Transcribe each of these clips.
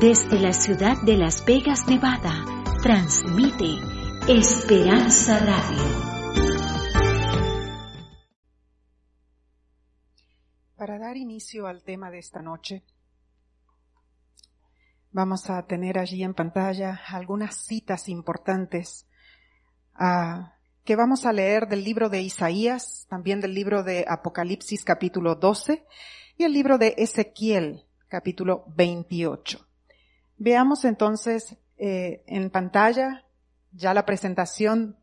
Desde la ciudad de Las Vegas, Nevada, transmite Esperanza Radio. Para dar inicio al tema de esta noche, vamos a tener allí en pantalla algunas citas importantes ah, que vamos a leer del libro de Isaías, también del libro de Apocalipsis capítulo 12 y el libro de Ezequiel capítulo 28. Veamos entonces eh, en pantalla ya la presentación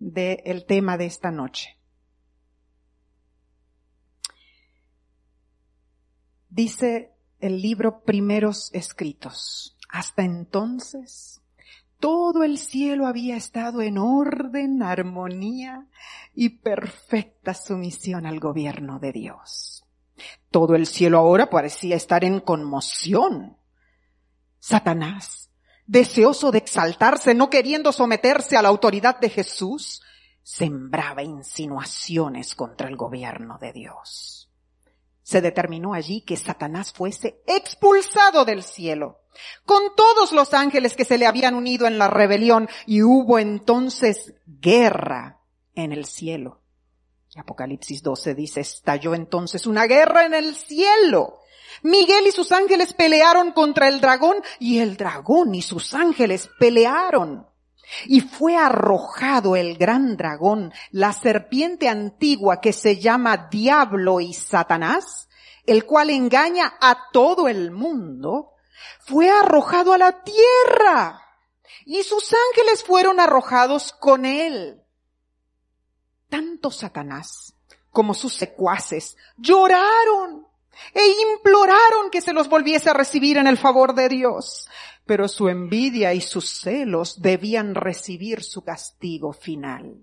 del tema de esta noche. Dice el libro Primeros Escritos. Hasta entonces, todo el cielo había estado en orden, armonía y perfecta sumisión al gobierno de Dios. Todo el cielo ahora parecía estar en conmoción. Satanás, deseoso de exaltarse, no queriendo someterse a la autoridad de Jesús, sembraba insinuaciones contra el gobierno de Dios. Se determinó allí que Satanás fuese expulsado del cielo, con todos los ángeles que se le habían unido en la rebelión, y hubo entonces guerra en el cielo. Apocalipsis 12 dice, estalló entonces una guerra en el cielo. Miguel y sus ángeles pelearon contra el dragón y el dragón y sus ángeles pelearon. Y fue arrojado el gran dragón, la serpiente antigua que se llama Diablo y Satanás, el cual engaña a todo el mundo, fue arrojado a la tierra y sus ángeles fueron arrojados con él tanto Satanás como sus secuaces lloraron e imploraron que se los volviese a recibir en el favor de Dios. Pero su envidia y sus celos debían recibir su castigo final.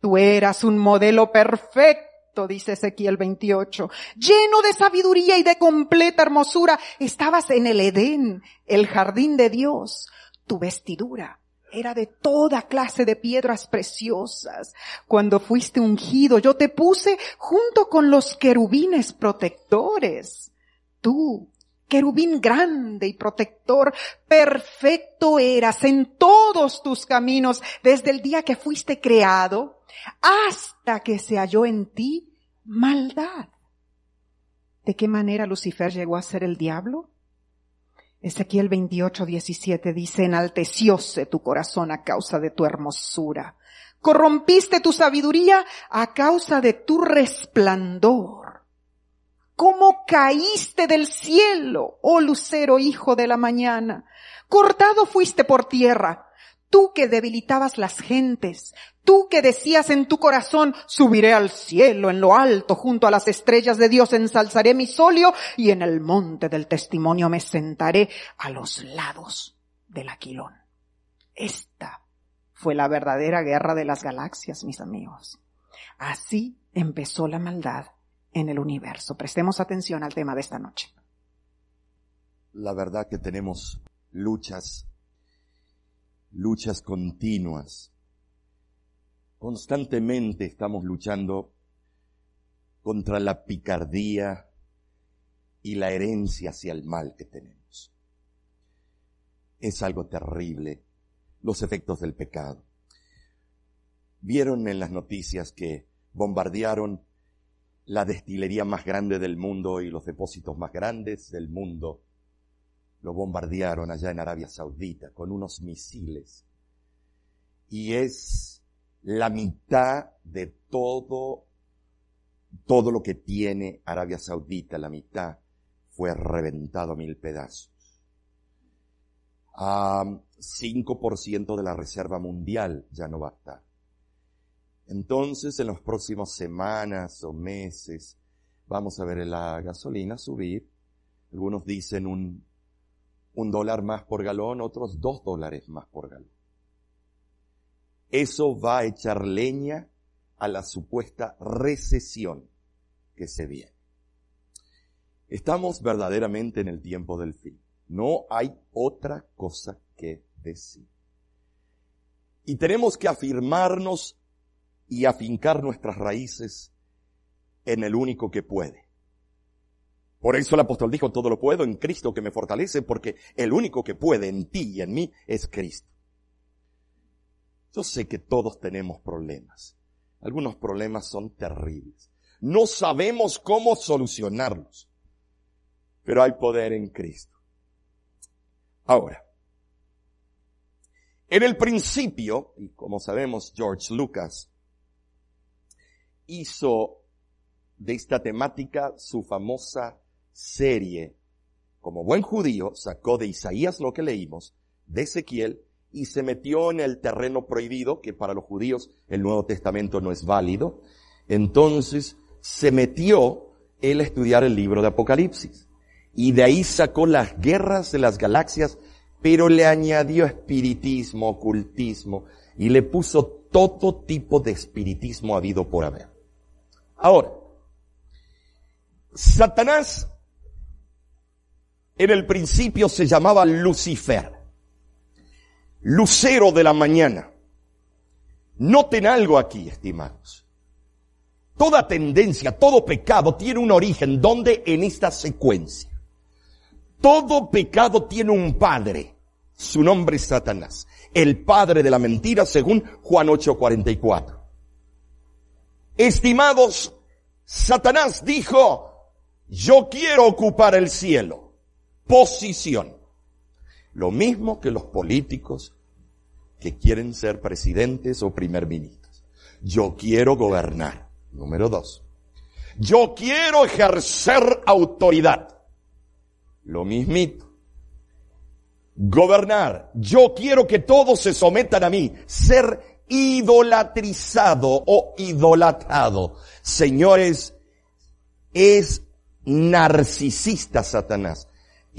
Tú eras un modelo perfecto, dice Ezequiel 28, lleno de sabiduría y de completa hermosura. Estabas en el Edén, el jardín de Dios. Tu vestidura era de toda clase de piedras preciosas. Cuando fuiste ungido, yo te puse junto con los querubines protectores. Tú, querubín grande y protector, perfecto eras en todos tus caminos desde el día que fuiste creado hasta que se halló en ti maldad. ¿De qué manera Lucifer llegó a ser el diablo? Ezequiel 28, 17 dice, enaltecióse tu corazón a causa de tu hermosura. Corrompiste tu sabiduría a causa de tu resplandor. ¿Cómo caíste del cielo, oh lucero hijo de la mañana? Cortado fuiste por tierra Tú que debilitabas las gentes, tú que decías en tu corazón, subiré al cielo en lo alto, junto a las estrellas de Dios ensalzaré mi solio y en el monte del testimonio me sentaré a los lados del aquilón. Esta fue la verdadera guerra de las galaxias, mis amigos. Así empezó la maldad en el universo. Prestemos atención al tema de esta noche. La verdad que tenemos luchas luchas continuas. Constantemente estamos luchando contra la picardía y la herencia hacia el mal que tenemos. Es algo terrible los efectos del pecado. Vieron en las noticias que bombardearon la destilería más grande del mundo y los depósitos más grandes del mundo lo bombardearon allá en Arabia Saudita con unos misiles. Y es la mitad de todo, todo lo que tiene Arabia Saudita, la mitad fue reventado a mil pedazos. A 5% de la reserva mundial ya no va a estar. Entonces, en las próximas semanas o meses, vamos a ver la gasolina subir. Algunos dicen un un dólar más por galón, otros dos dólares más por galón. Eso va a echar leña a la supuesta recesión que se viene. Estamos verdaderamente en el tiempo del fin. No hay otra cosa que decir. Y tenemos que afirmarnos y afincar nuestras raíces en el único que puede, Por eso el apóstol dijo, todo lo puedo en Cristo que me fortalece, porque el único que puede en ti y en mí es Cristo. Yo sé que todos tenemos problemas. Algunos problemas son terribles. No sabemos cómo solucionarlos. Pero hay poder en Cristo. Ahora, en el principio, y como sabemos, George Lucas hizo de esta temática su famosa serie. Como buen judío, sacó de Isaías lo que leímos, de Ezequiel, y se metió en el terreno prohibido, que para los judíos el Nuevo Testamento no es válido. Entonces se metió él a estudiar el libro de Apocalipsis. Y de ahí sacó las guerras de las galaxias, pero le añadió espiritismo, ocultismo, y le puso todo tipo de espiritismo habido por haber. Ahora, Satanás en el principio se llamaba Lucifer, lucero de la mañana. Noten algo aquí, estimados. Toda tendencia, todo pecado tiene un origen. ¿Dónde? En esta secuencia. Todo pecado tiene un padre. Su nombre es Satanás. El padre de la mentira según Juan 8:44. Estimados, Satanás dijo, yo quiero ocupar el cielo. Posición. Lo mismo que los políticos que quieren ser presidentes o primer ministros. Yo quiero gobernar. Número dos. Yo quiero ejercer autoridad. Lo mismito. Gobernar. Yo quiero que todos se sometan a mí. Ser idolatrizado o idolatrado. Señores, es narcisista Satanás.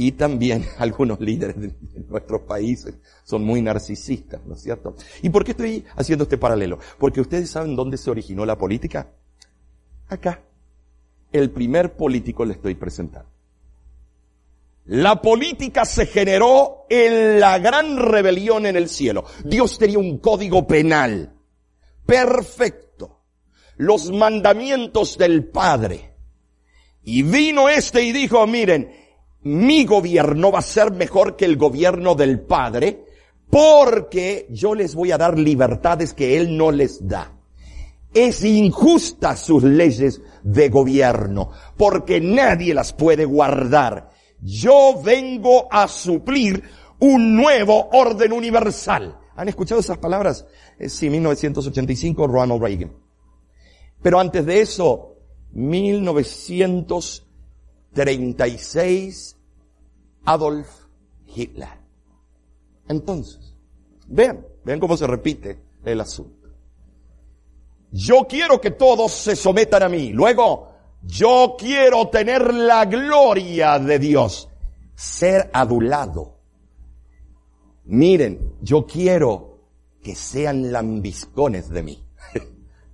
Y también algunos líderes de nuestros países son muy narcisistas, ¿no es cierto? ¿Y por qué estoy haciendo este paralelo? Porque ustedes saben dónde se originó la política. Acá. El primer político le estoy presentando. La política se generó en la gran rebelión en el cielo. Dios tenía un código penal perfecto. Los mandamientos del Padre. Y vino este y dijo, miren, mi gobierno va a ser mejor que el gobierno del Padre porque yo les voy a dar libertades que Él no les da. Es injusta sus leyes de gobierno porque nadie las puede guardar. Yo vengo a suplir un nuevo orden universal. ¿Han escuchado esas palabras? Sí, 1985, Ronald Reagan. Pero antes de eso, 1936, Adolf Hitler. Entonces, vean, vean cómo se repite el asunto. Yo quiero que todos se sometan a mí. Luego, yo quiero tener la gloria de Dios. Ser adulado. Miren, yo quiero que sean lambiscones de mí.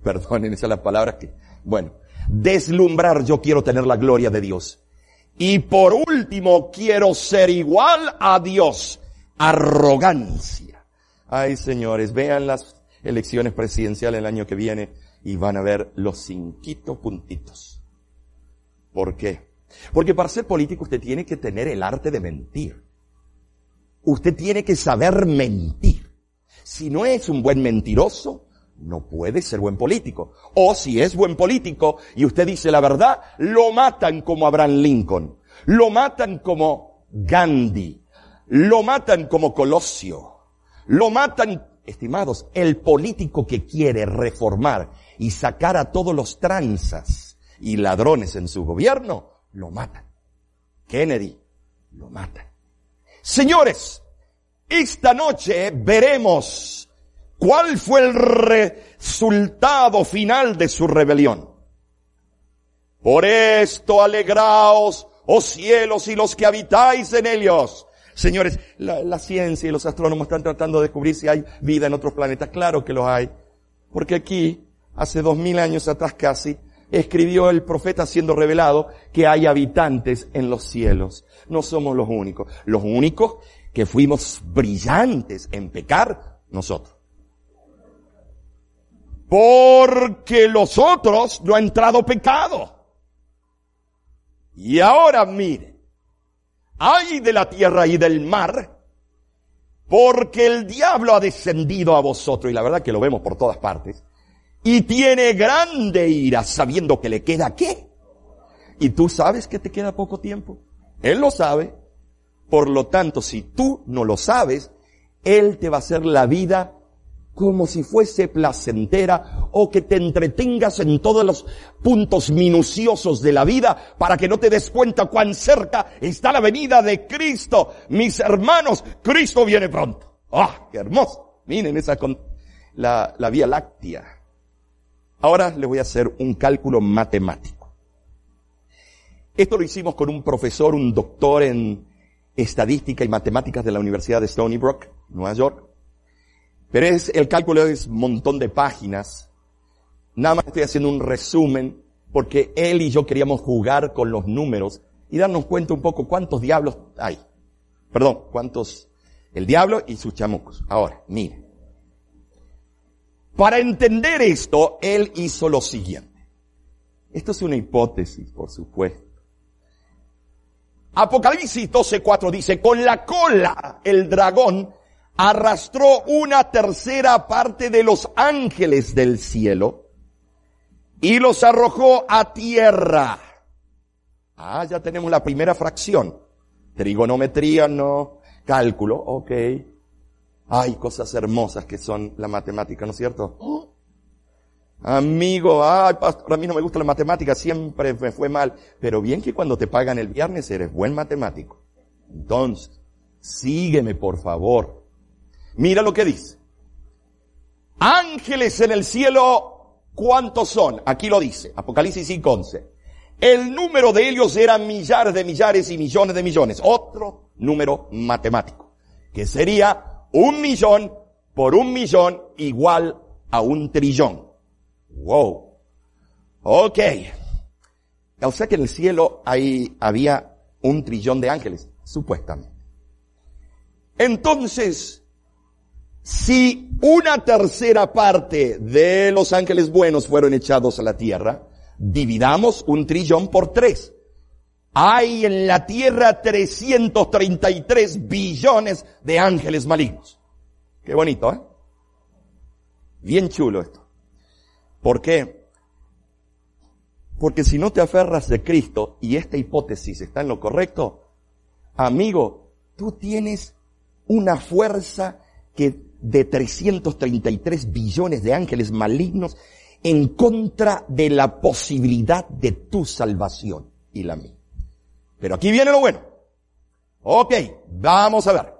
Perdonen, esas las palabras que, bueno, deslumbrar, yo quiero tener la gloria de Dios. Y por último, quiero ser igual a Dios. Arrogancia. Ay, señores, vean las elecciones presidenciales el año que viene y van a ver los cinquitos puntitos. ¿Por qué? Porque para ser político usted tiene que tener el arte de mentir. Usted tiene que saber mentir. Si no es un buen mentiroso, no puede ser buen político. O si es buen político y usted dice la verdad, lo matan como Abraham Lincoln. Lo matan como Gandhi. Lo matan como Colosio. Lo matan, estimados, el político que quiere reformar y sacar a todos los tranzas y ladrones en su gobierno, lo matan. Kennedy, lo matan. Señores, esta noche veremos cuál fue el resultado final de su rebelión. Por esto alegraos, oh cielos y los que habitáis en ellos. Señores, la, ciencia y los astrónomos están tratando de descubrir si hay vida en otros planetas. Claro que los hay. Porque aquí, hace dos mil años atrás casi, escribió el profeta siendo revelado que hay habitantes en los cielos. No somos los únicos. Los únicos que fuimos brillantes en pecar, nosotros. Porque los otros no ha entrado pecado. Y ahora mire, hay de la tierra y del mar, porque el diablo ha descendido a vosotros, y la verdad que lo vemos por todas partes, y tiene grande ira sabiendo que le queda qué. Y tú sabes que te queda poco tiempo. Él lo sabe. Por lo tanto, si tú no lo sabes, Él te va a hacer la vida como si fuese placentera o que te entretengas en todos los puntos minuciosos de la vida para que no te des cuenta cuán cerca está la venida de Cristo. Mis hermanos, Cristo viene pronto. ¡Ah, qué hermoso! Miren esa con la, la Vía Láctea. Ahora les voy a hacer un cálculo matemático. Esto lo hicimos con un profesor, un doctor en estadística y matemáticas de la Universidad de Stony Brook, Nueva York. Pero es, el cálculo es un montón de páginas. Nada más estoy haciendo un resumen porque él y yo queríamos jugar con los números y darnos cuenta un poco cuántos diablos hay. Perdón, cuántos, el diablo y sus chamucos. Ahora, mire. Para entender esto, él hizo lo siguiente. Esto es una hipótesis, por supuesto. Apocalipsis 12:4 dice, con la cola el dragón arrastró una tercera parte de los ángeles del cielo y los arrojó a tierra. Ah, ya tenemos la primera fracción. Trigonometría, no. Cálculo, ok. Hay cosas hermosas que son la matemática, ¿no es cierto? Amigo, ay, pastor, a mí no me gusta la matemática, siempre me fue mal. Pero bien que cuando te pagan el viernes eres buen matemático. Entonces, sígueme por favor. Mira lo que dice. Ángeles en el cielo, ¿cuántos son? Aquí lo dice, Apocalipsis 5.11. El número de ellos era millares de millares y millones de millones. Otro número matemático, que sería un millón por un millón igual a un trillón. Wow. Ok. O sea que en el cielo ahí había un trillón de ángeles, supuestamente. Entonces, si una tercera parte de los ángeles buenos fueron echados a la tierra, dividamos un trillón por tres. Hay en la tierra 333 billones de ángeles malignos. Qué bonito, ¿eh? Bien chulo esto. ¿Por qué? Porque si no te aferras de Cristo y esta hipótesis está en lo correcto, amigo, tú tienes una fuerza que de 333 billones de ángeles malignos en contra de la posibilidad de tu salvación y la mía. Pero aquí viene lo bueno. Ok, vamos a ver.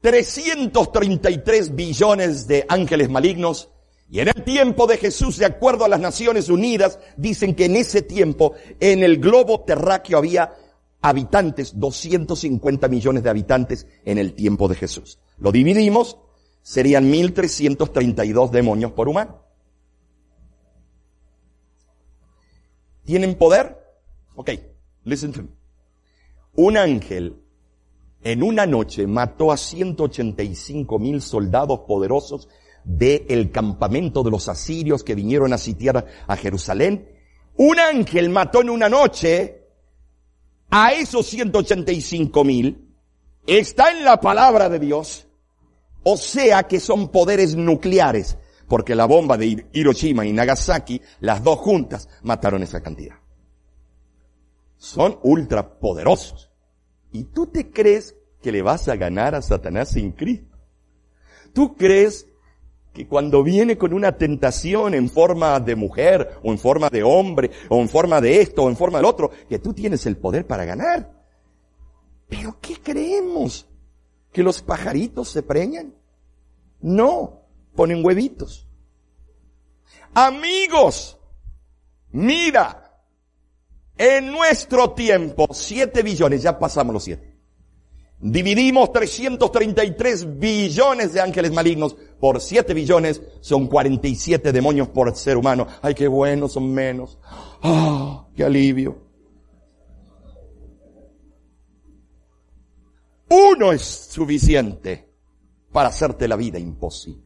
333 billones de ángeles malignos y en el tiempo de Jesús, de acuerdo a las Naciones Unidas, dicen que en ese tiempo, en el globo terráqueo había habitantes, 250 millones de habitantes en el tiempo de Jesús. Lo dividimos, serían 1332 demonios por humano. ¿Tienen poder? Ok, listen to me. Un ángel en una noche mató a 185 mil soldados poderosos del campamento de los asirios que vinieron a sitiar a Jerusalén. Un ángel mató en una noche a esos 185 mil está en la palabra de Dios, o sea que son poderes nucleares, porque la bomba de Hiroshima y Nagasaki, las dos juntas, mataron esa cantidad. Son ultrapoderosos. ¿Y tú te crees que le vas a ganar a Satanás sin Cristo? ¿Tú crees que cuando viene con una tentación en forma de mujer, o en forma de hombre, o en forma de esto, o en forma del otro, que tú tienes el poder para ganar. Pero ¿qué creemos? ¿Que los pajaritos se preñan? No, ponen huevitos. Amigos, mira, en nuestro tiempo, siete billones, ya pasamos los siete. Dividimos 333 billones de ángeles malignos por 7 billones, son 47 demonios por ser humano. Ay, qué bueno, son menos. Ah, qué alivio. Uno es suficiente para hacerte la vida imposible.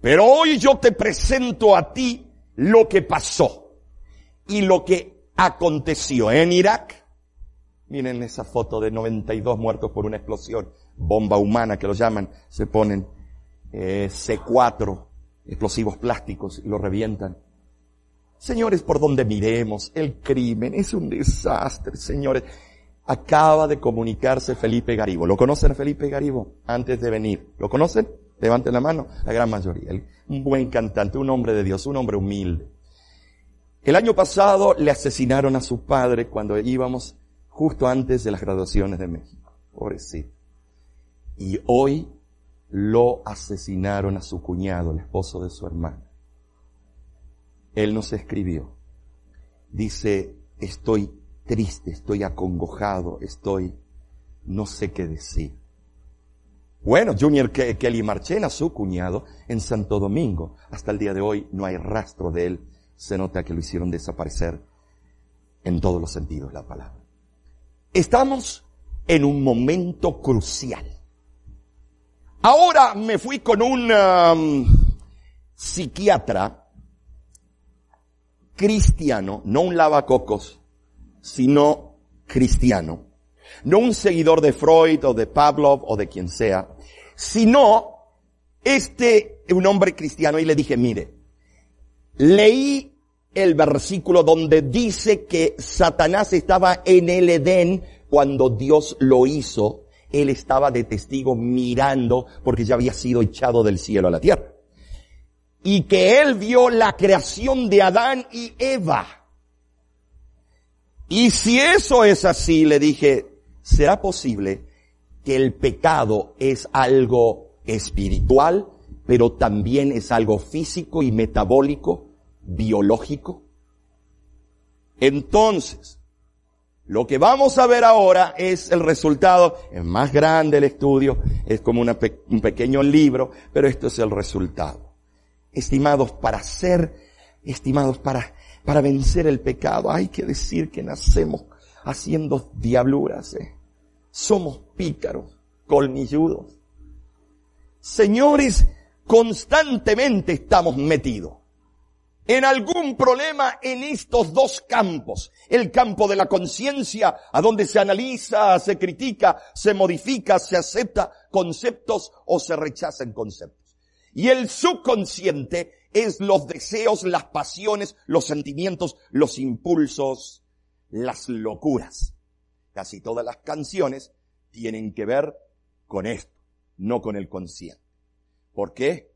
Pero hoy yo te presento a ti lo que pasó. y lo que aconteció en Irak. Miren esa foto de 92 muertos por una explosión, bomba humana que lo llaman, se ponen eh, C4, explosivos plásticos y lo revientan. Señores, por donde miremos, el crimen es un desastre, señores. Acaba de comunicarse Felipe Garibo. ¿Lo conocen Felipe Garibo? Antes de venir. ¿Lo conocen? Levanten la mano. La gran mayoría. Un buen cantante, un hombre de Dios, un hombre humilde. El año pasado le asesinaron a su padre cuando íbamos justo antes de las graduaciones de México. Pobrecito. Y hoy lo asesinaron a su cuñado, el esposo de su hermana. Él nos escribió. Dice, estoy triste, estoy acongojado, estoy, no sé qué decir. Bueno, Junior Kelly Marchena, su cuñado, en Santo Domingo, hasta el día de hoy no hay rastro de él. Se nota que lo hicieron desaparecer en todos los sentidos la palabra. Estamos en un momento crucial. Ahora me fui con un um, psiquiatra cristiano, no un lavacocos, sino cristiano. No un seguidor de Freud o de Pavlov o de quien sea, sino este, un hombre cristiano y le dije, mire, leí el versículo donde dice que Satanás estaba en el Edén cuando Dios lo hizo. Él estaba de testigo mirando porque ya había sido echado del cielo a la tierra. Y que él vio la creación de Adán y Eva. Y si eso es así, le dije, ¿será posible que el pecado es algo espiritual, pero también es algo físico y metabólico, biológico? Entonces, lo que vamos a ver ahora es el resultado, es más grande el estudio, es como un pequeño libro, pero esto es el resultado. Estimados, para ser, estimados, para para vencer el pecado. Hay que decir que nacemos haciendo diabluras. ¿eh? Somos pícaros, colmilludos. Señores, constantemente estamos metidos en algún problema en estos dos campos. El campo de la conciencia, a donde se analiza, se critica, se modifica, se acepta conceptos o se rechazan conceptos. Y el subconsciente es los deseos, las pasiones, los sentimientos, los impulsos, las locuras. Casi todas las canciones tienen que ver con esto, no con el consciente. ¿Por qué?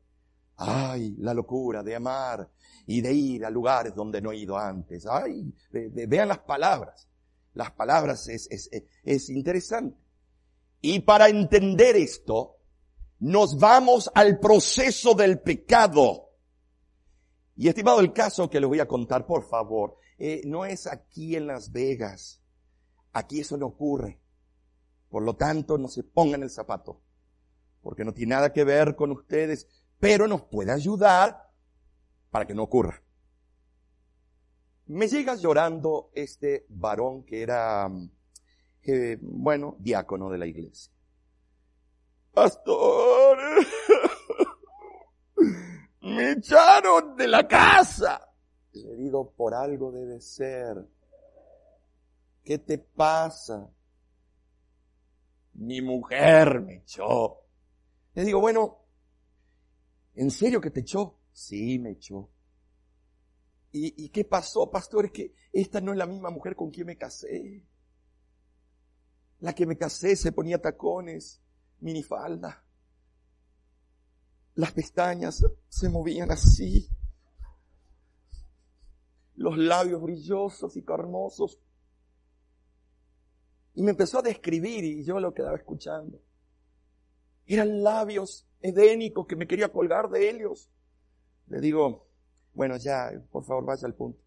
Ay, la locura de amar y de ir a lugares donde no he ido antes. Ay, vean las palabras. Las palabras es, es, es interesante. Y para entender esto, nos vamos al proceso del pecado. Y estimado el caso que les voy a contar, por favor, eh, no es aquí en Las Vegas. Aquí eso no ocurre. Por lo tanto, no se pongan el zapato, porque no tiene nada que ver con ustedes, pero nos puede ayudar para que no ocurra. Me llega llorando este varón que era, eh, bueno, diácono de la iglesia. Pastor, me echaron de la casa. Le digo, por algo debe ser. ¿Qué te pasa? Mi mujer me echó. Le digo, bueno, ¿en serio que te echó? Sí, me echó. ¿Y, ¿Y, qué pasó, pastor? Es que esta no es la misma mujer con quien me casé. La que me casé se ponía tacones, minifalda las pestañas se movían así, los labios brillosos y carnosos. Y me empezó a describir y yo lo quedaba escuchando. Eran labios edénicos que me quería colgar de ellos. Le digo, bueno, ya, por favor, vaya al punto.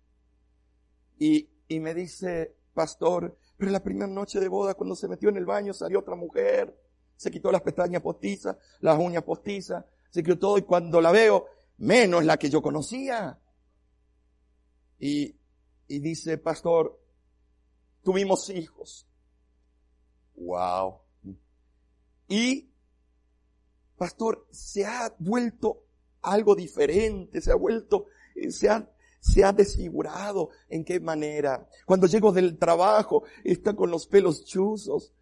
Y, y me dice, pastor, pero la primera noche de boda, cuando se metió en el baño, salió otra mujer, se quitó las pestañas postizas, las uñas postizas, se quedó todo y cuando la veo, menos la que yo conocía. Y, y dice, pastor, tuvimos hijos. Wow. Y, pastor, se ha vuelto algo diferente, se ha vuelto, se ha, se ha desfigurado. ¿En qué manera? Cuando llego del trabajo, está con los pelos chuzos.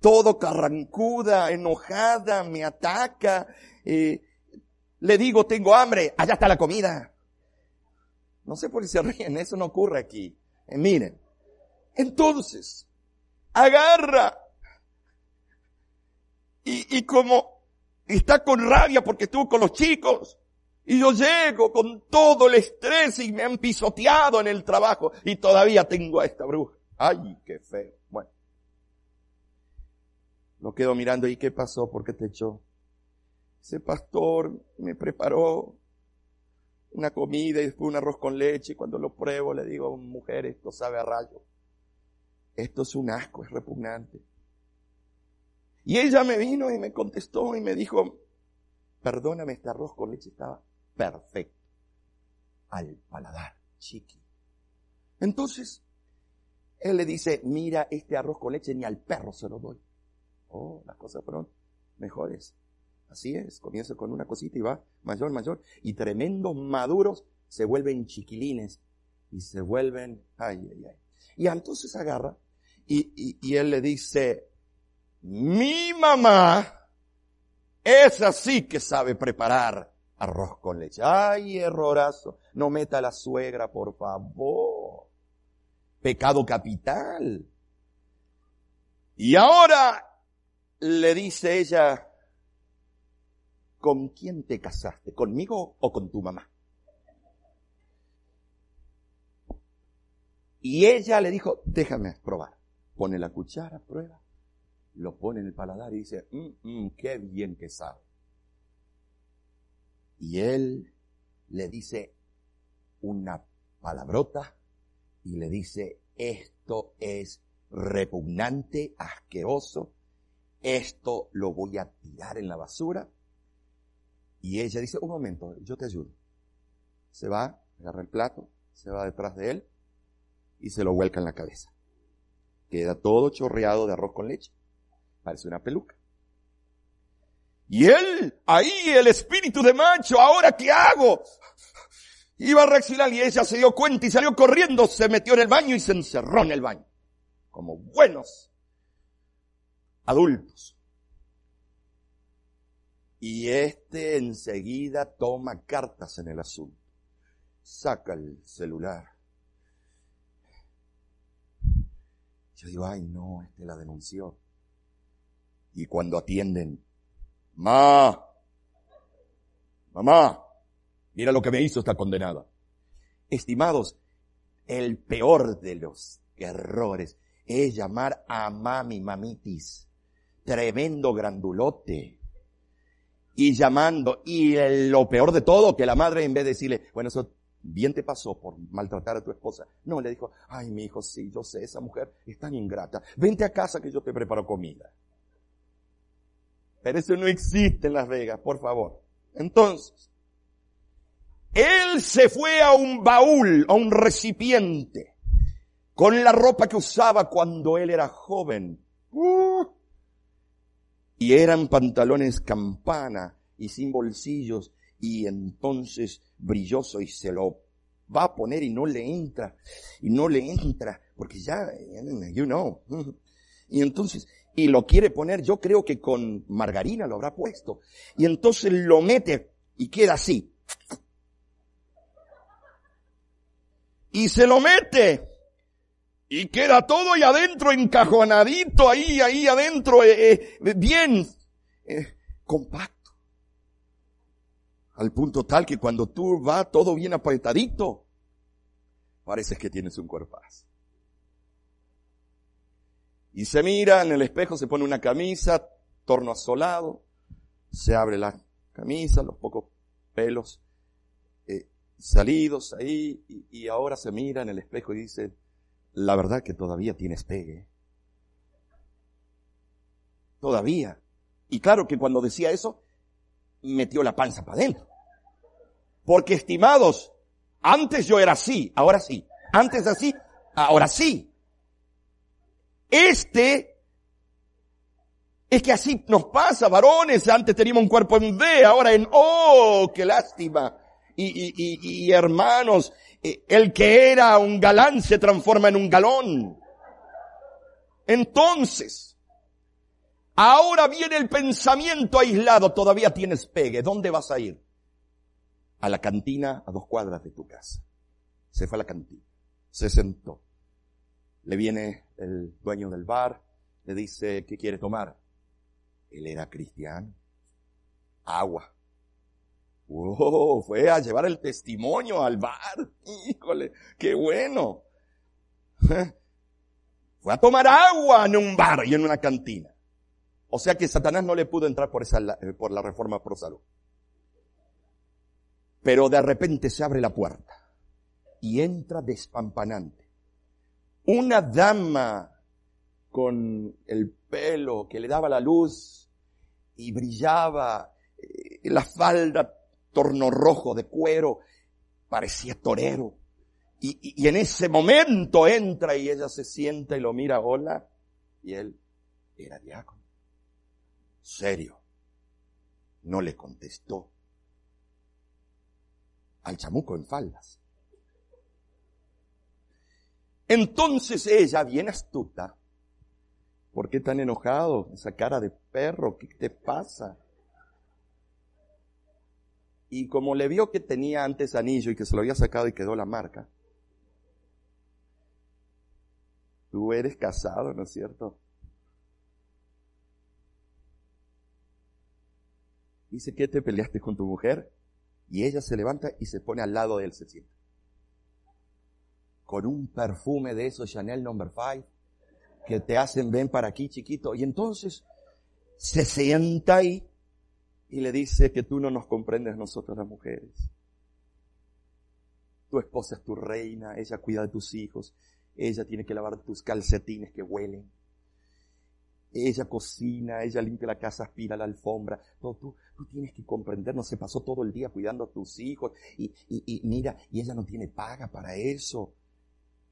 Todo carrancuda, enojada, me ataca. Eh, le digo, tengo hambre, allá está la comida. No sé por qué se ríen, eso no ocurre aquí. Eh, miren. Entonces, agarra. Y, y como está con rabia porque estuvo con los chicos, y yo llego con todo el estrés y me han pisoteado en el trabajo y todavía tengo a esta bruja. Ay, qué feo. Bueno. Lo quedo mirando y qué pasó, por qué te echó. Ese pastor me preparó una comida y después un arroz con leche y cuando lo pruebo le digo, mujer, esto sabe a rayo. Esto es un asco, es repugnante. Y ella me vino y me contestó y me dijo, perdóname, este arroz con leche estaba perfecto. Al paladar, chiqui. Entonces, él le dice, mira, este arroz con leche ni al perro se lo doy. Oh, las cosas fueron mejores. Así es, comienza con una cosita y va mayor, mayor. Y tremendos maduros se vuelven chiquilines y se vuelven, ay, ay, ay. Y entonces agarra y, él le dice, mi mamá es así que sabe preparar arroz con leche. Ay, errorazo. No meta a la suegra, por favor. Pecado capital. Y ahora le dice ella, ¿con quién te casaste? ¿Conmigo o con tu mamá? Y ella le dijo, déjame probar. Pone la cuchara, prueba, lo pone en el paladar y dice, mm, mm, qué bien que sabe. Y él le dice una palabrota y le dice, esto es repugnante, asqueroso, esto lo voy a tirar en la basura. Y ella dice, un momento, yo te ayudo. Se va, agarra el plato, se va detrás de él y se lo vuelca en la cabeza. Queda todo chorreado de arroz con leche. Parece una peluca. Y él, ahí el espíritu de macho, ahora qué hago? Iba a reaccionar y ella se dio cuenta y salió corriendo, se metió en el baño y se encerró en el baño. Como buenos adultos. Y este enseguida toma cartas en el asunto. Saca el celular. Yo digo, ay no, este la denunció. Y cuando atienden, Ma, mamá, mira lo que me hizo esta condenada. Estimados, el peor de los errores es llamar a mami mamitis, tremendo grandulote, y llamando, y lo peor de todo, que la madre en vez de decirle, bueno, eso bien te pasó por maltratar a tu esposa. No, le dijo, ay, mi hijo, sí, yo sé, esa mujer es tan ingrata. Vente a casa que yo te preparo comida. Pero eso no existe en Las Vegas, por favor. Entonces, él se fue a un baúl, a un recipiente, con la ropa que usaba cuando él era joven. Uh. y eran pantalones campana y sin bolsillos y entonces brilloso y se lo va a poner y no le entra, y no le entra, porque ya, you know. Y entonces y lo quiere poner, yo creo que con margarina lo habrá puesto. Y entonces lo mete y queda así. Y se lo mete. Y queda todo ahí adentro encajonadito, ahí, ahí adentro, eh, eh, bien eh, compacto. Al punto tal que cuando tú vas todo bien apretadito, parece que tienes un cuerpazo. Y se mira en el espejo, se pone una camisa, torno asolado, se abre la camisa, los pocos pelos eh, salidos ahí, y, ahora se mira en el espejo y dice, la verdad que todavía tienes pegue. Todavía. Y claro que cuando decía eso, metió la panza para adentro. Porque estimados, antes yo era así, ahora sí. Antes así, ahora sí. Este es que así nos pasa, varones. Antes teníamos un cuerpo en D, ahora en O, qué lástima. y, hermanos, eh, el que era un galán se transforma en un galón. Entonces, ahora viene el pensamiento aislado, todavía tienes pegue, ¿dónde vas a ir? A la cantina a dos cuadras de tu casa. Se fue a la cantina, se sentó. Le viene el dueño del bar, le dice, ¿qué quiere tomar? Él era cristiano. Agua. Oh, fue a llevar el testimonio al bar. Híjole, qué bueno. Fue a tomar agua en un bar y en una cantina. O sea que Satanás no le pudo entrar por esa, eh, por la reforma pro salud. Pero de repente se abre la puerta y entra despampanante. Una dama con el pelo que le daba la luz y brillaba, eh, la falda torno rojo de cuero, parecía torero. Y, en ese momento entra y ella se sienta y lo mira, hola, y él era diácono. Serio. No le contestó al chamuco en faldas. Entonces ella, bien astuta, ¿por qué tan enojado? Esa cara de perro, ¿qué te pasa? Y como le vio que tenía antes anillo y que se lo había sacado y quedó la marca, tú eres casado, ¿no es cierto? Dice que te peleaste con tu mujer y ella se levanta y se pone al lado de él, se sienta. Con un perfume de esos Chanel Number 5 que te hacen ven para aquí chiquito. Y entonces se sienta ahí y le dice que tú no nos comprendes nosotros las mujeres. Tu esposa es tu reina, ella cuida de tus hijos, ella tiene que lavar tus calcetines que huelen. Ella cocina, ella limpia la casa, aspira la alfombra. tú, tú tienes que comprender, no se pasó todo el día cuidando a tus hijos y, y mira, y ella no tiene paga para eso.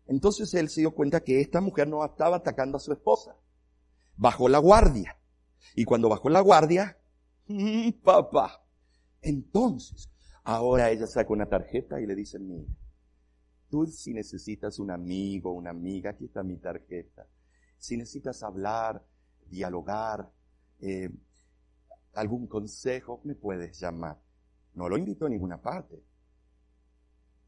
Entonces él se dio cuenta que esta mujer no estaba atacando a su esposa. Bajó la guardia. Y cuando bajó la guardia, Mm, papá. Entonces, ahora ella saca una tarjeta y le dice, mira, tú si necesitas un amigo, una amiga, aquí está mi tarjeta. Si necesitas hablar, dialogar, eh, algún consejo, me puedes llamar. No lo invito a ninguna parte.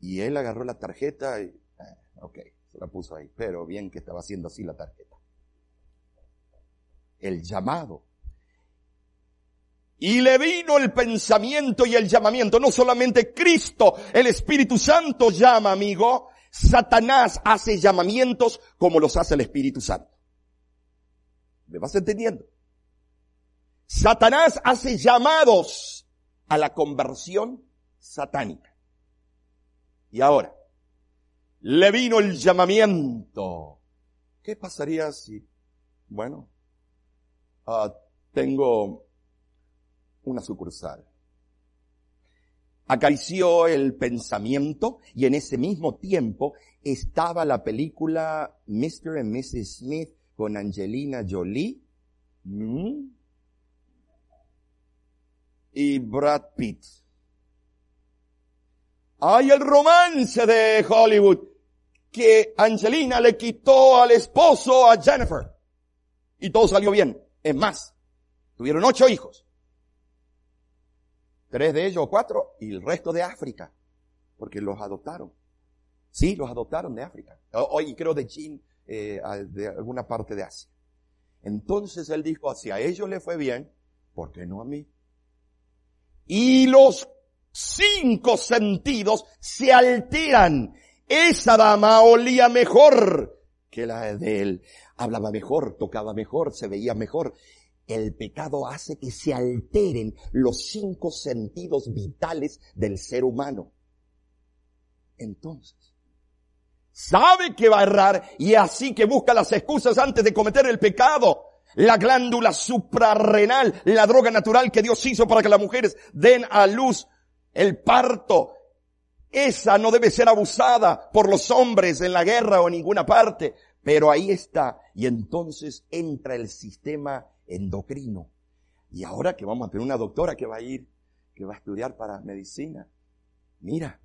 Y él agarró la tarjeta y, eh, ok, se la puso ahí, pero bien que estaba haciendo así la tarjeta. El llamado y le vino el pensamiento y el llamamiento. No solamente Cristo, el Espíritu Santo llama, amigo. Satanás hace llamamientos como los hace el Espíritu Santo. ¿Me vas entendiendo? Satanás hace llamados a la conversión satánica. Y ahora, le vino el llamamiento. ¿Qué pasaría si, bueno, uh, tengo una sucursal. Acarició el pensamiento y en ese mismo tiempo estaba la película Mr. and Mrs. Smith con Angelina Jolie ¿Mm? y Brad Pitt. Hay el romance de Hollywood que Angelina le quitó al esposo a Jennifer y todo salió bien. Es más, tuvieron ocho hijos. Tres de ellos cuatro y el resto de África, porque los adoptaron. Sí, los adoptaron de África. Hoy creo de Chin, eh, de alguna parte de Asia. Entonces él dijo, si a ellos le fue bien, ¿por qué no a mí? Y los cinco sentidos se alteran. Esa dama olía mejor que la de él. Hablaba mejor, tocaba mejor, se veía mejor el pecado hace que se alteren los cinco sentidos vitales del ser humano. Entonces, sabe que va a errar y así que busca las excusas antes de cometer el pecado. La glándula suprarrenal, la droga natural que Dios hizo para que las mujeres den a luz el parto. Esa no debe ser abusada por los hombres en la guerra o en ninguna parte, pero ahí está. Y entonces entra el sistema endocrino. Y ahora que vamos a tener una doctora que va a ir, que va a estudiar para medicina, mira,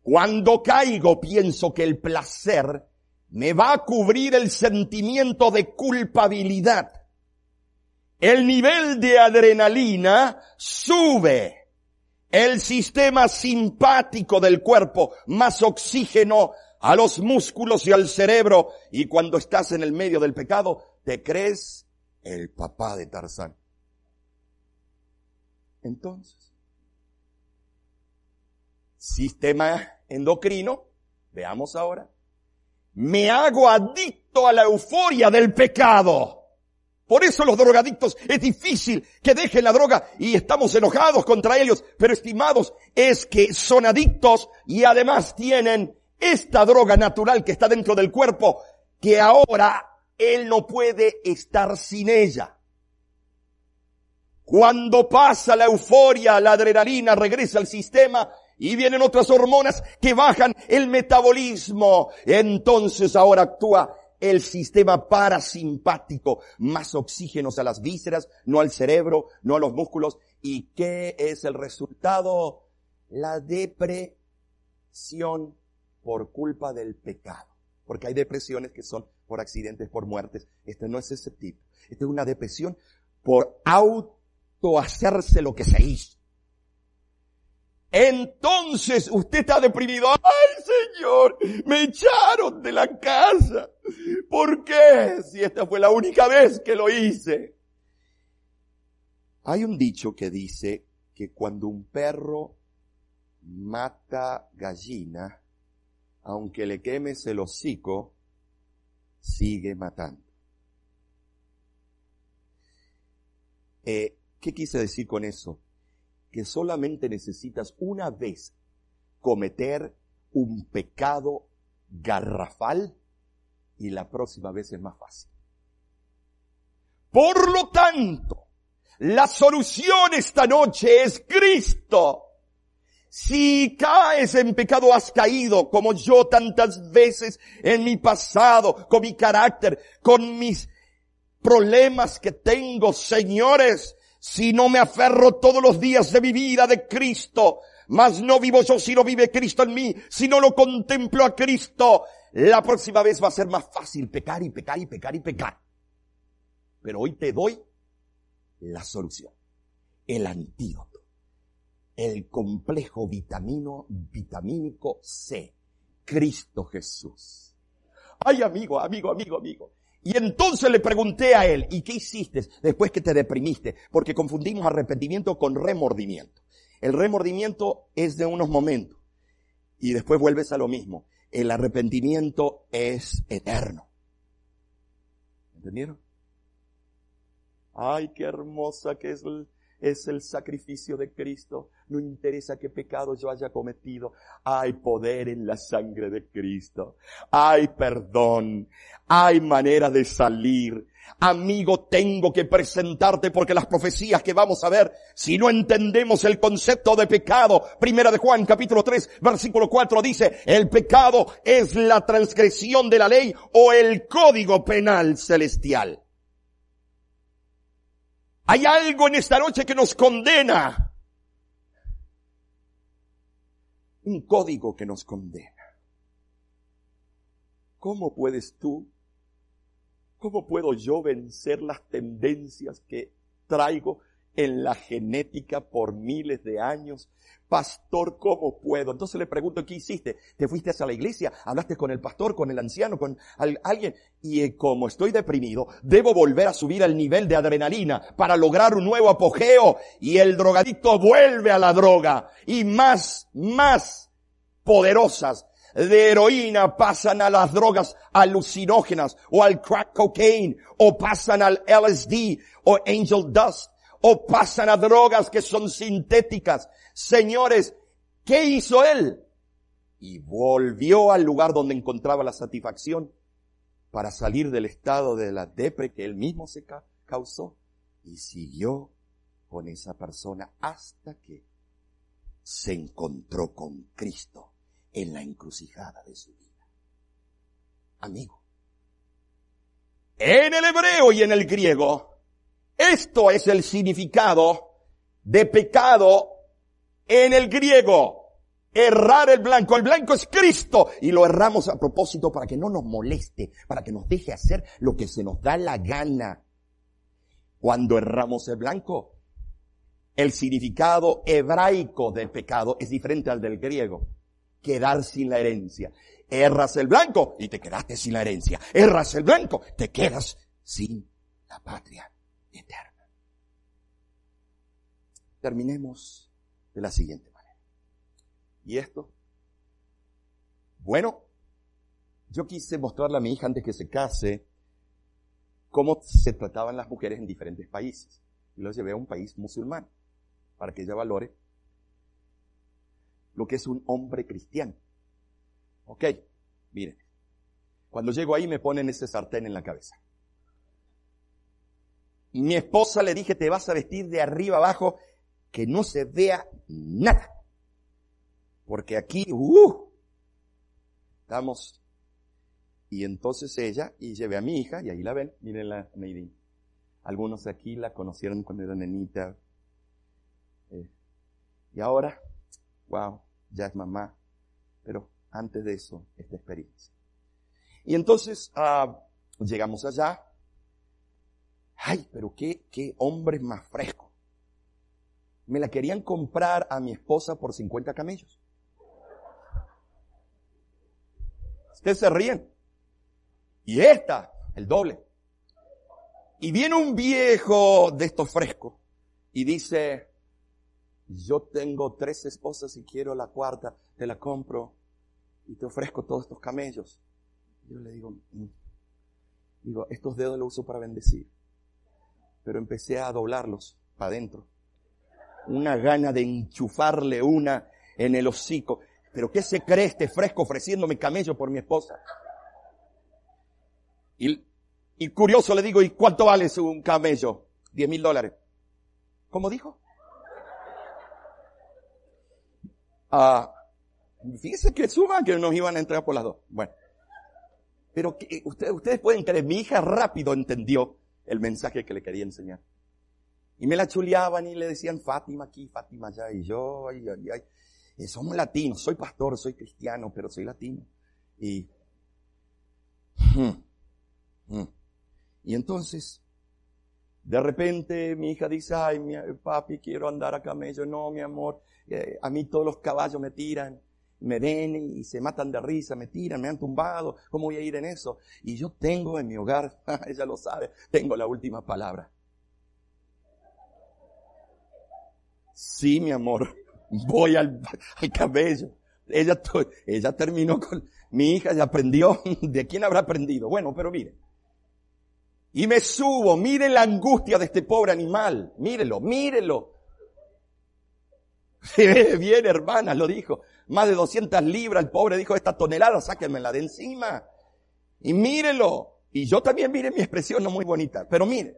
cuando caigo pienso que el placer me va a cubrir el sentimiento de culpabilidad. El nivel de adrenalina sube. El sistema simpático del cuerpo, más oxígeno a los músculos y al cerebro. Y cuando estás en el medio del pecado, te crees el papá de Tarzán. Entonces, sistema endocrino, veamos ahora, me hago adicto a la euforia del pecado. Por eso los drogadictos es difícil que dejen la droga y estamos enojados contra ellos, pero estimados, es que son adictos y además tienen esta droga natural que está dentro del cuerpo que ahora él no puede estar sin ella. Cuando pasa la euforia, la adrenalina regresa al sistema y vienen otras hormonas que bajan el metabolismo. Entonces ahora actúa el sistema parasimpático, más oxígenos a las vísceras, no al cerebro, no a los músculos. ¿Y qué es el resultado? La depresión por culpa del pecado. Porque hay depresiones que son por accidentes, por muertes. Este no es ese tipo. Esta es una depresión por auto hacerse lo que se hizo. Entonces usted está deprimido. ¡Ay, Señor! Me echaron de la casa. ¿Por qué? Si esta fue la única vez que lo hice. Hay un dicho que dice que cuando un perro mata gallina, aunque le quemes el hocico, sigue matando. Eh, ¿Qué quise decir con eso? que solamente necesitas una vez cometer un pecado garrafal y la próxima vez es más fácil. Por lo tanto, la solución esta noche es Cristo. Si caes en pecado, has caído como yo tantas veces en mi pasado, con mi carácter, con mis problemas que tengo, señores, si no me aferro todos los días de mi vida de Cristo, mas no vivo yo si no vive Cristo en mí, si no lo contemplo a Cristo, la próxima vez va a ser más fácil pecar y pecar y pecar y pecar. Pero hoy te doy la solución, el antídoto, el complejo vitamino, vitamínico C, Cristo Jesús. Ay amigo, amigo, amigo, amigo. Y entonces le pregunté a él, ¿y qué hiciste después que te deprimiste? Porque confundimos arrepentimiento con remordimiento. El remordimiento es de unos momentos y después vuelves a lo mismo. El arrepentimiento es eterno. ¿Entendieron? Ay, qué hermosa que es el, es el sacrificio de Cristo. No interesa qué pecado yo haya cometido. Hay poder en la sangre de Cristo. Hay perdón. Hay manera de salir. Amigo, tengo que presentarte porque las profecías que vamos a ver, si no entendemos el concepto de pecado, primera de Juan capítulo 3 versículo 4 dice, el pecado es la transgresión de la ley o el código penal celestial. Hay algo en esta noche que nos condena. Un código que nos condena. ¿Cómo puedes tú, cómo puedo yo vencer las tendencias que traigo en la genética por miles de años pastor, ¿cómo puedo? Entonces le pregunto, ¿qué hiciste? ¿Te fuiste hacia la iglesia? ¿Hablaste con el pastor, con el anciano, con alguien? Y eh, como estoy deprimido, debo volver a subir al nivel de adrenalina para lograr un nuevo apogeo y el drogadicto vuelve a la droga y más, más poderosas de heroína pasan a las drogas alucinógenas o al crack cocaine o pasan al LSD o angel dust o pasan a drogas que son sintéticas Señores, ¿qué hizo él? Y volvió al lugar donde encontraba la satisfacción para salir del estado de la depre que él mismo se causó y siguió con esa persona hasta que se encontró con Cristo en la encrucijada de su vida. Amigo, en el hebreo y en el griego, esto es el significado de pecado en el griego. errar el blanco. El blanco es Cristo y lo erramos a propósito para que no nos moleste, para que nos deje hacer lo que se nos da la gana. Cuando erramos el blanco, el significado hebraico del pecado es diferente al del griego. Quedar sin la herencia. Erras el blanco y te quedaste sin la herencia. Erras el blanco, te quedas sin la patria eterna. Terminemos de la siguiente manera. ¿Y esto? Bueno, yo quise mostrarle a mi hija antes que se case cómo se trataban las mujeres en diferentes países. Y lo llevé a un país musulmán para que ella valore lo que es un hombre cristiano. Ok, miren. Cuando llego ahí me ponen ese sartén en la cabeza. Mi esposa le dije, te vas a vestir de arriba abajo, que no se vea nada. Porque aquí, uh, estamos. Y entonces ella, y llevé a mi hija, y ahí la ven, miren la Neidín. Algunos aquí la conocieron cuando era nenita. Eh, y ahora, wow, ya es mamá. Pero antes de eso, esta experiencia. Y entonces ah, llegamos allá. Ay, pero qué, qué hombre más fresco. Me la querían comprar a mi esposa por 50 camellos. Ustedes se ríen. Y esta, el doble. Y viene un viejo de estos frescos y dice, yo tengo tres esposas y quiero la cuarta, te la compro y te ofrezco todos estos camellos. Yo le digo, mm". digo, estos dedos los uso para bendecir. Pero empecé a doblarlos para adentro. Una gana de enchufarle una en el hocico. Pero ¿qué se cree este fresco ofreciéndome camello por mi esposa? Y, y curioso le digo, ¿y cuánto vale un camello? Diez mil dólares. ¿Cómo dijo? Ah, Fíjese que suban que nos iban a entrar por las dos. Bueno. Pero que, ustedes, ustedes pueden creer, mi hija rápido entendió el mensaje que le quería enseñar. Y me la chuleaban y le decían Fátima aquí, Fátima allá, y yo, ay, ay, ay. Y somos latinos, soy pastor, soy cristiano, pero soy latino. Y, hmm, hmm. y entonces, de repente mi hija dice, ay, mi, papi, quiero andar a camello. No, mi amor, eh, a mí todos los caballos me tiran me ven y se matan de risa, me tiran, me han tumbado, ¿cómo voy a ir en eso? Y yo tengo en mi hogar, ella lo sabe, tengo la última palabra. Sí, mi amor, voy al, cabello. Ella, ella terminó con, mi hija ya aprendió, ¿de quién habrá aprendido? Bueno, pero mire. Y me subo, mire la angustia de este pobre animal, mírelo, mírelo. Bien, hermana, lo dijo más de 200 libras, el pobre dijo, esta tonelada, sáquenmela de encima. Y mírelo. Y yo también mire mi expresión no muy bonita, pero mire,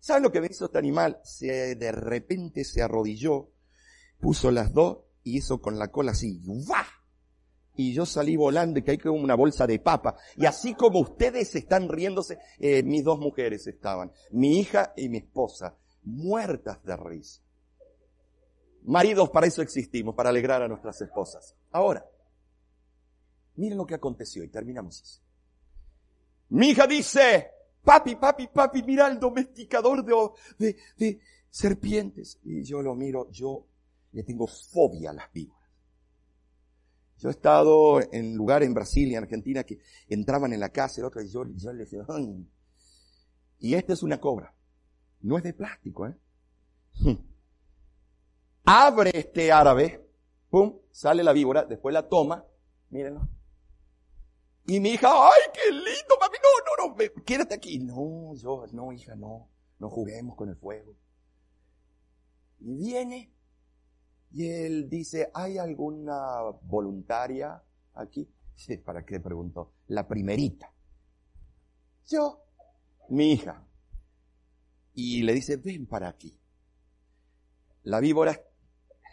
¿saben lo que me hizo este animal? Se, de repente se arrodilló, puso las dos y hizo con la cola así, ¡va! Y yo salí volando y caí como una bolsa de papa. Y así como ustedes están riéndose, eh, mis dos mujeres estaban, mi hija y mi esposa, muertas de risa. Maridos, para eso existimos, para alegrar a nuestras esposas. Ahora, miren lo que aconteció y terminamos así. Mi hija dice, papi, papi, papi, mira el domesticador de, de, serpientes. Y yo lo miro, yo le tengo fobia a las víboras. Yo he estado en lugares en Brasil y en Argentina que entraban en la casa y otro, y yo, yo le decía, y esta es una cobra. No es de plástico, ¿eh? abre este árabe, pum, sale la víbora, después la toma, mírenlo. Y mi hija, ay, qué lindo, papi, no, no, no, quédate aquí. No, yo, no, hija, no, no juguemos con el fuego. Y viene, y él dice, ¿hay alguna voluntaria aquí? ¿Para qué preguntó? La primerita. Yo, mi hija. Y le dice, ven para aquí. La víbora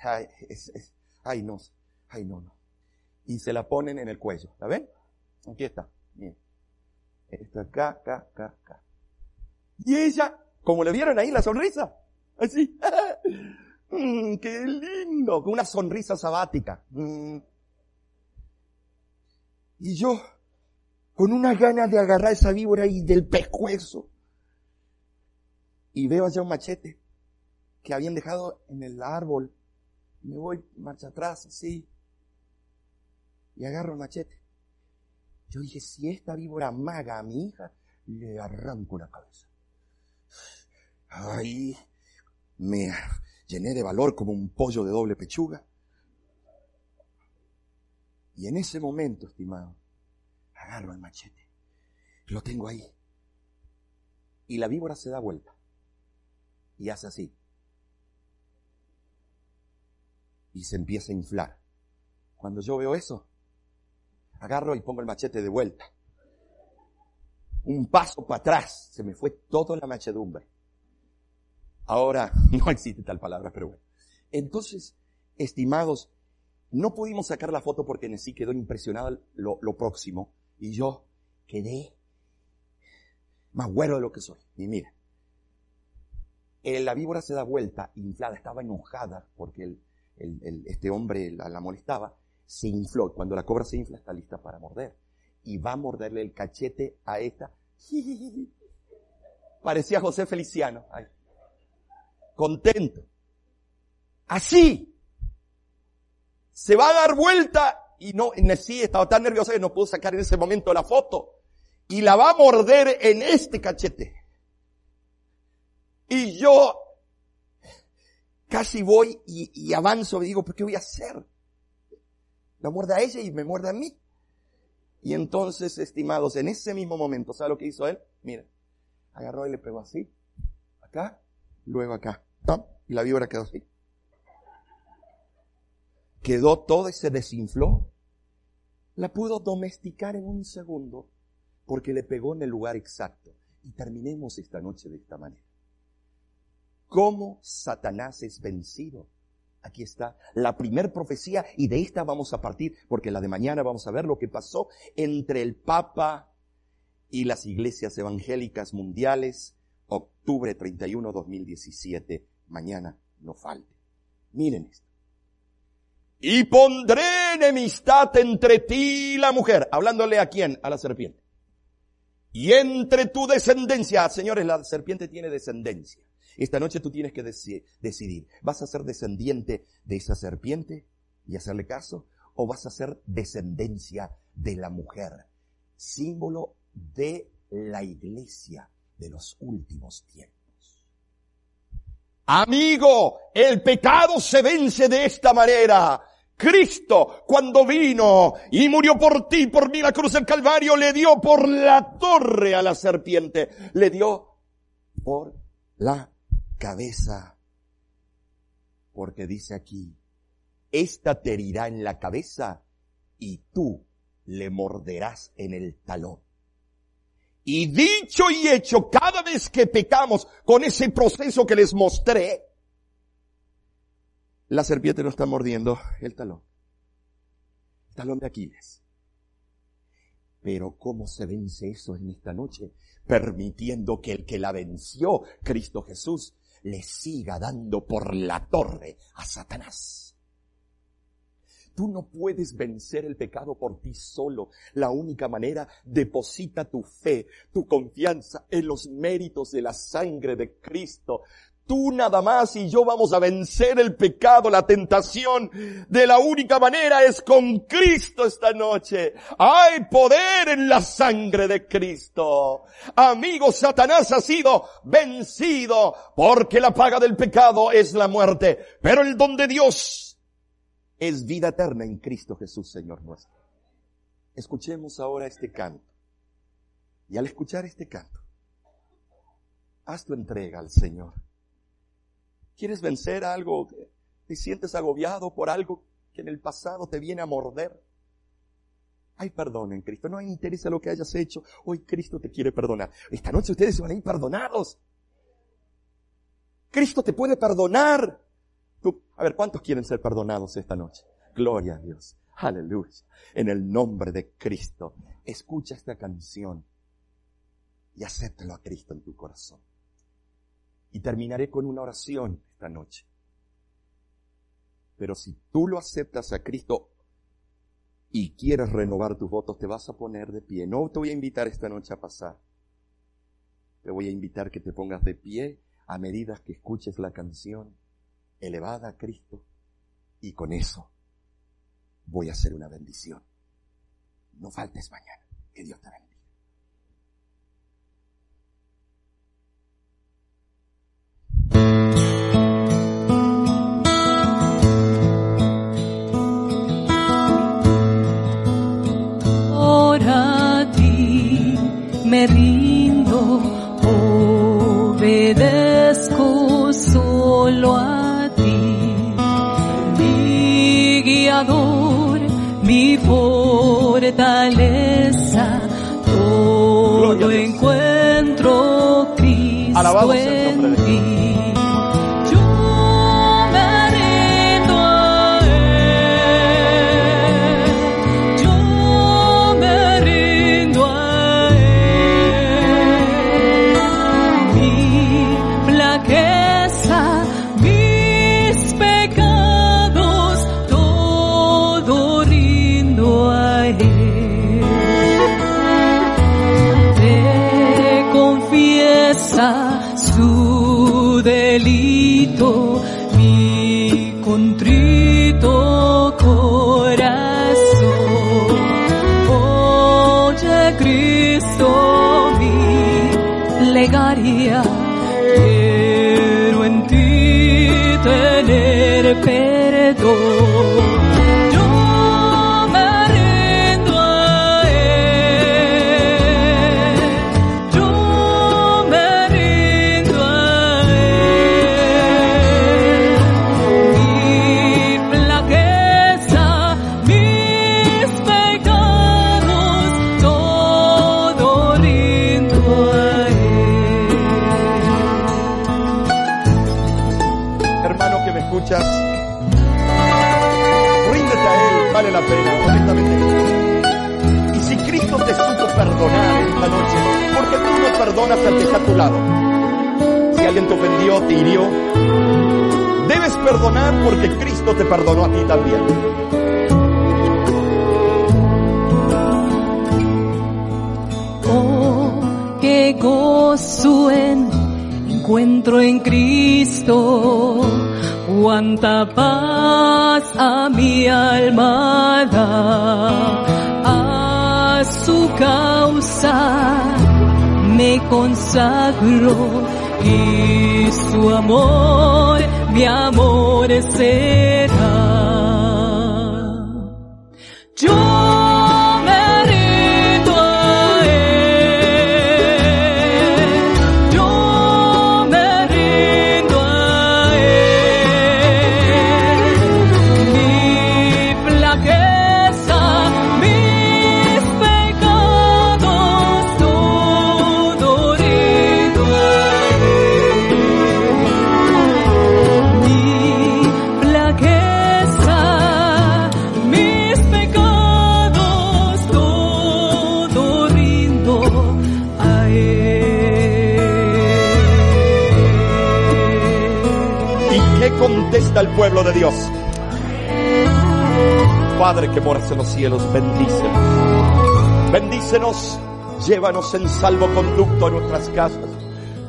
ay, ay no, ay no, no. Y se la ponen en el cuello, ¿la ven? Aquí está, bien. Esto acá, acá, acá, acá. Y ella, como le vieron ahí la sonrisa, así, Mm, qué lindo, con una sonrisa sabática. Mm. Y yo, con una ganas de agarrar esa víbora y del pescuezo. Y veo allá un machete que habían dejado en el árbol. Me voy marcha atrás, así. Y agarro el machete. Yo dije, si esta víbora maga a mi hija, le arranco la cabeza. Ahí me llené de valor como un pollo de doble pechuga. Y en ese momento, estimado, agarro el machete. Lo tengo ahí. Y la víbora se da vuelta. Y hace así. Y se empieza a inflar. Cuando yo veo eso, agarro y pongo el machete de vuelta. Un paso para atrás. Se me fue toda la machedumbre. Ahora, no existe tal palabra, pero bueno. Entonces, estimados, no pudimos sacar la foto porque en sí quedó impresionado lo, próximo. Y yo quedé más güero de lo que soy. Y mira, eh, la víbora se da vuelta, inflada, estaba enojada porque este hombre la, molestaba, se infló. Cuando la cobra se infla, está lista para morder. Y va a morderle el cachete a esta. Parecía José Feliciano. Contento. Así. Se va a dar vuelta y no, Nessie estaba tan nerviosa que no pudo sacar en ese momento la foto. Y la va a morder en este cachete. Y yo casi voy y, avanzo y digo, ¿por qué voy a hacer? La muerde a ella y me muerde a mí. Y entonces, estimados, en ese mismo momento, ¿sabe lo que hizo él? Miren, agarró y le pegó así, acá, luego acá, y la víbora quedó así. Quedó todo y se desinfló la pudo domesticar en un segundo porque le pegó en el lugar exacto. Y terminemos esta noche de esta manera. ¿Cómo Satanás es vencido? Aquí está la primer profecía y de esta vamos a partir porque la de mañana vamos a ver lo que pasó entre el Papa y las iglesias evangélicas mundiales, octubre 31, 2017. Mañana no falte. Miren esto y pondré enemistad entre ti y la mujer. Hablándole a quién? A la serpiente. Y entre tu descendencia. Señores, la serpiente tiene descendencia. Esta noche tú tienes que decidir. ¿Vas a ser descendiente de esa serpiente y hacerle caso? ¿O vas a ser descendencia de la mujer? Símbolo de la iglesia de los últimos tiempos. Amigo, el pecado se vence de esta manera. Cristo, cuando vino y murió por ti, por mí, la cruz del Calvario, le dio por la torre a la serpiente. Le dio por la cabeza. Porque dice aquí, esta te herirá en la cabeza y tú le morderás en el talón. Y dicho y hecho, cada vez que pecamos con ese proceso que les mostré, la serpiente no está mordiendo el talón. El talón de Aquiles. Pero ¿cómo se vence eso en esta noche? Permitiendo que el que la venció, Cristo Jesús, le siga dando por la torre a Satanás. Tú no puedes vencer el pecado por ti solo. La única manera, deposita tu fe, tu confianza en los méritos de la sangre de Cristo. Tú nada más y yo vamos a vencer el pecado, la tentación. De la única manera es con Cristo esta noche. Hay poder en la sangre de Cristo. Amigo, Satanás ha sido vencido porque la paga del pecado es la muerte. Pero el don de Dios es vida eterna en Cristo Jesús, Señor nuestro. Escuchemos ahora este canto. Y al escuchar este canto, haz tu entrega al Señor. ¿Quieres vencer algo? ¿Te sientes agobiado por algo que en el pasado te viene a morder? Hay perdón en Cristo. No interesa lo que hayas hecho. Hoy Cristo te quiere perdonar. Esta noche ustedes se van a ir perdonados. Cristo te puede perdonar. A ver, ¿cuántos quieren ser perdonados esta noche? Gloria a Dios. Aleluya. En el nombre de Cristo. Escucha esta canción y acéptalo a Cristo en tu corazón. Y terminaré con una oración esta noche. Pero si tú lo aceptas a Cristo y quieres renovar tus votos, te vas a poner de pie. No te voy a invitar esta noche a pasar. Te voy a invitar que te pongas de pie a medida que escuches la canción elevada a Cristo y con eso voy a hacer una bendición. No faltes mañana. Que Dios te bendiga. Te perdonó a ti también. Oh, qué gozo en encuentro en Cristo, cuánta paz a mi alma da, a su causa me consagro y su amor, mi amor será. Al pueblo de Dios. Padre que moras en los cielos, bendícenos. Bendícenos, llévanos en salvoconducto a nuestras casas,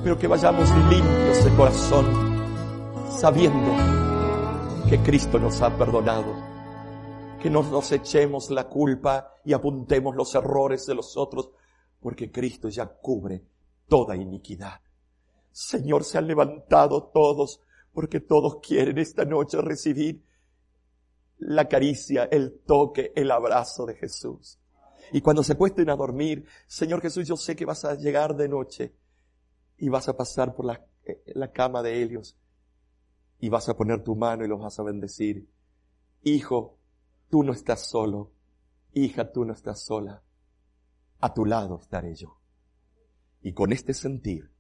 pero que vayamos limpios de corazón, sabiendo que Cristo nos ha perdonado. Que no nos echemos la culpa y apuntemos los errores de los otros, porque Cristo ya cubre toda iniquidad. Señor, se han levantado todos porque todos quieren esta noche recibir la caricia, el toque, el abrazo de Jesús. Y cuando se cuesten a dormir, Señor Jesús, yo sé que vas a llegar de noche y vas a pasar por la, eh, la cama de ellos y vas a poner tu mano y los vas a bendecir. Hijo, tú no estás solo. Hija, tú no estás sola. A tu lado estaré yo. Y con este sentir,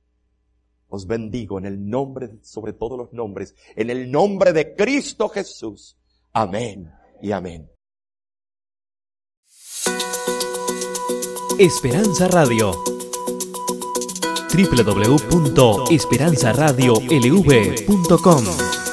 os bendigo en el nombre sobre todos los nombres, en el nombre de Cristo Jesús. Amén y amén. Esperanza Radio www.esperanzaradiolv.com